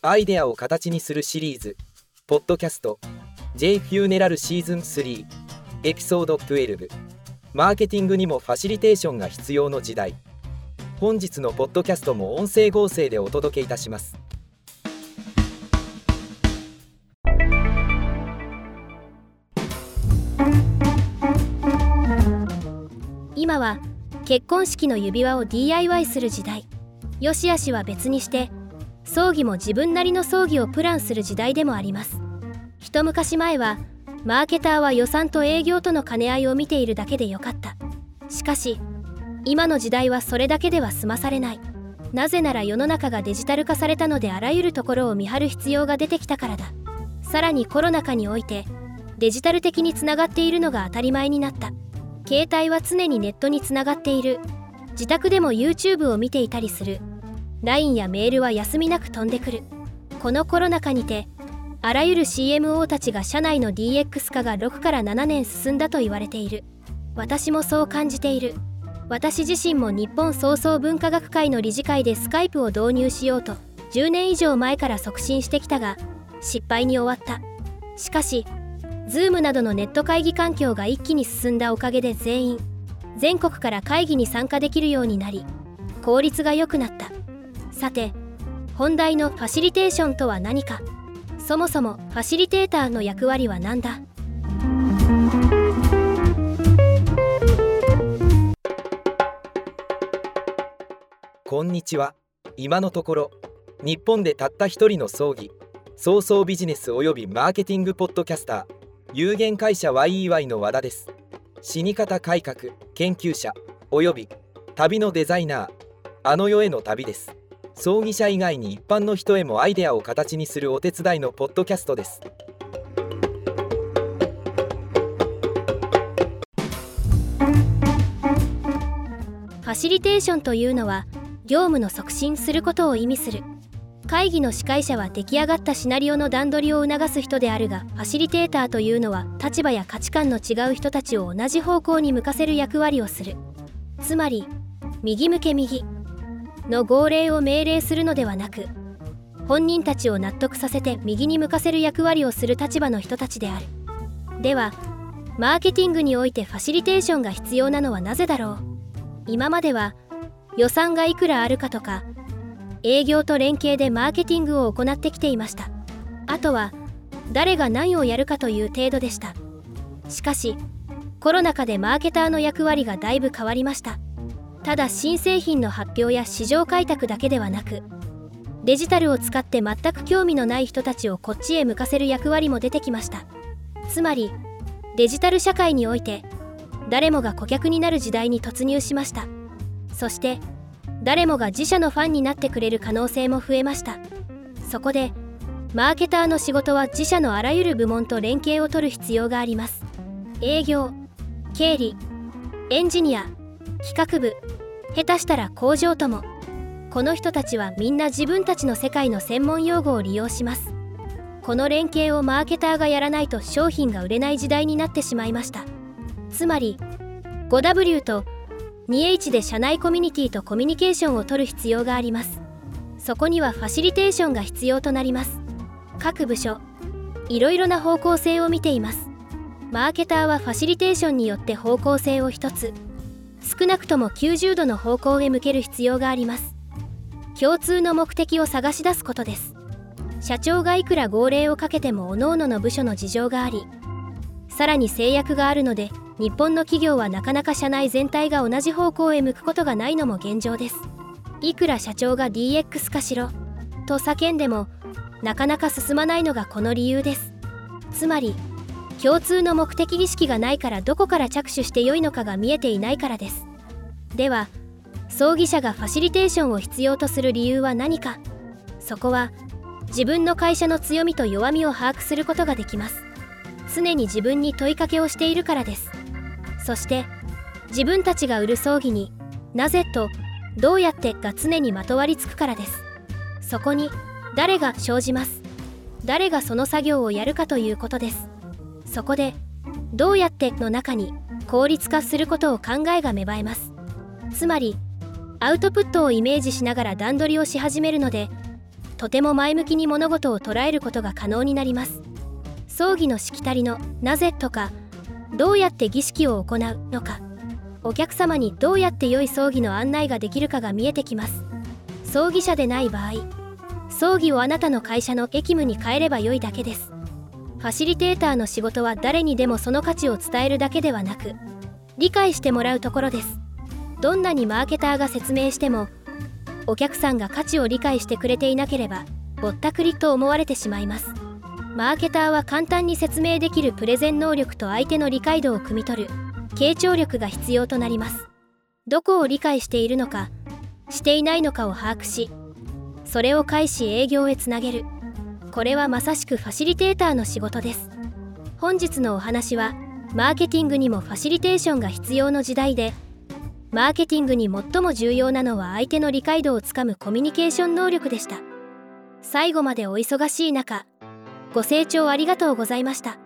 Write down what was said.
アイデアを形にするシリーズ。ポッドキャスト。J フューネラルシーズン3エピソード12マーケティングにもファシリテーションが必要の時代。本日のポッドキャストも音声合成でお届けいたします。今は結婚式の指輪を DIY する時代。よしあしは別にして葬儀も自分なりの葬儀をプランする時代でもあります。一昔前はマーケターは予算と営業との兼ね合いを見ているだけでよかった。しかし今の時代はそれだけでは済まされない。なぜなら世の中がデジタル化されたのであらゆるところを見張る必要が出てきたからだ。さらにコロナ禍においてデジタル的につながっているのが当たり前になった。携帯は常にネットにつながっている。自宅でも YouTube を見ていたりする。LINE やメールは休みなく飛んでくる。このコロナ禍にてあらゆる CMO たちが社内の DX 化が6から7年進んだと言われている。私もそう感じている。私自身も日本創造文化学会の理事会でスカイプを導入しようと10年以上前から促進してきたが失敗に終わった。しかし Zoom などのネット会議環境が一気に進んだおかげで全員全国から会議に参加できるようになり効率が良くなった。さて本題のファシリテーションとは何か。そもそもファシリテーターの役割は何だ？こんにちは。今のところ日本でたった一人の葬儀早々ビジネスおよびマーケティングポッドキャスター有限会社 YEY の和田です。死に方改革研究者および旅のデザイナーあの世への旅です。葬儀者以外に一般の人へもアイデアを形にするお手伝いのポッドキャストです。ファシリテーションというのは業務の促進することを意味する。会議の司会者は出来上がったシナリオの段取りを促す人であるがファシリテーターというのは立場や価値観の違う人たちを同じ方向に向かせる役割をする。つまり右向け右。の号令を命令するのではなく本人たちを納得させて右に向かせる役割をする立場の人たちである。ではマーケティングにおいてファシリテーションが必要なのはなぜだろう？今までは予算がいくらあるかとか営業と連携でマーケティングを行ってきていました。あとは誰が何をやるかという程度でした。しかしコロナ禍でマーケターの役割がだいぶ変わりました。ただ新製品の発表や市場開拓だけではなくデジタルを使って全く興味のない人たちをこっちへ向かせる役割も出てきました。つまりデジタル社会において誰もが顧客になる時代に突入しました。そして誰もが自社のファンになってくれる可能性も増えました。そこでマーケターの仕事は自社のあらゆる部門と連携を取る必要があります。営業経理エンジニア企画部下手したら工場とも。この人たちはみんな自分たちの世界の専門用語を利用します。この連携をマーケターがやらないと商品が売れない時代になってしまいました。つまり 5W と 2H で社内コミュニティとコミュニケーションを取る必要があります。そこにはファシリテーションが必要となります。各部署いろいろな方向性を見ています。マーケターはファシリテーションによって方向性を一つ。少なくとも90度の方向へ向ける必要があります。共通の目的を探し出すことです。社長がいくら号令をかけても各々の部署の事情がありさらに制約があるので日本の企業はなかなか社内全体が同じ方向へ向くことがないのも現状です。いくら社長が DX 化しろと叫んでもなかなか進まないのがこの理由です。つまり共通の目的意識がないからどこから着手してよいのかが見えていないからです。では葬儀社がファシリテーションを必要とする理由は何か。そこは自分の会社の強みと弱みを把握することができます。常に自分に問いかけをしているからです。そして自分たちが売る葬儀になぜとどうやってが常にまとわりつくからです。そこに誰が生じます。誰がその作業をやるかということです。そこで「どうやって」の中に効率化することを考えが芽生えます。つまりアウトプットをイメージしながら段取りをし始めるのでとても前向きに物事を捉えることが可能になります。葬儀のしきたりの「なぜ」とかどうやって儀式を行うのかお客様にどうやって良い葬儀の案内ができるかが見えてきます。葬儀社でない場合葬儀をあなたの会社の激務に変えれば良いだけです。ファシリテーターの仕事は誰にでもその価値を伝えるだけではなく理解してもらうところです。どんなにマーケターが説明してもお客さんが価値を理解してくれていなければぼったくりと思われてしまいます。マーケターは簡単に説明できるプレゼン能力と相手の理解度を汲み取る傾聴力が必要となります。どこを理解しているのかしていないのかを把握しそれを介し営業へつなげる。これはまさしくファシリテーターの仕事です。本日のお話はマーケティングにもファシリテーションが必要の時代でマーケティングに最も重要なのは相手の理解度をつかむコミュニケーション能力でした。最後までお忙しい中ご清聴ありがとうございました。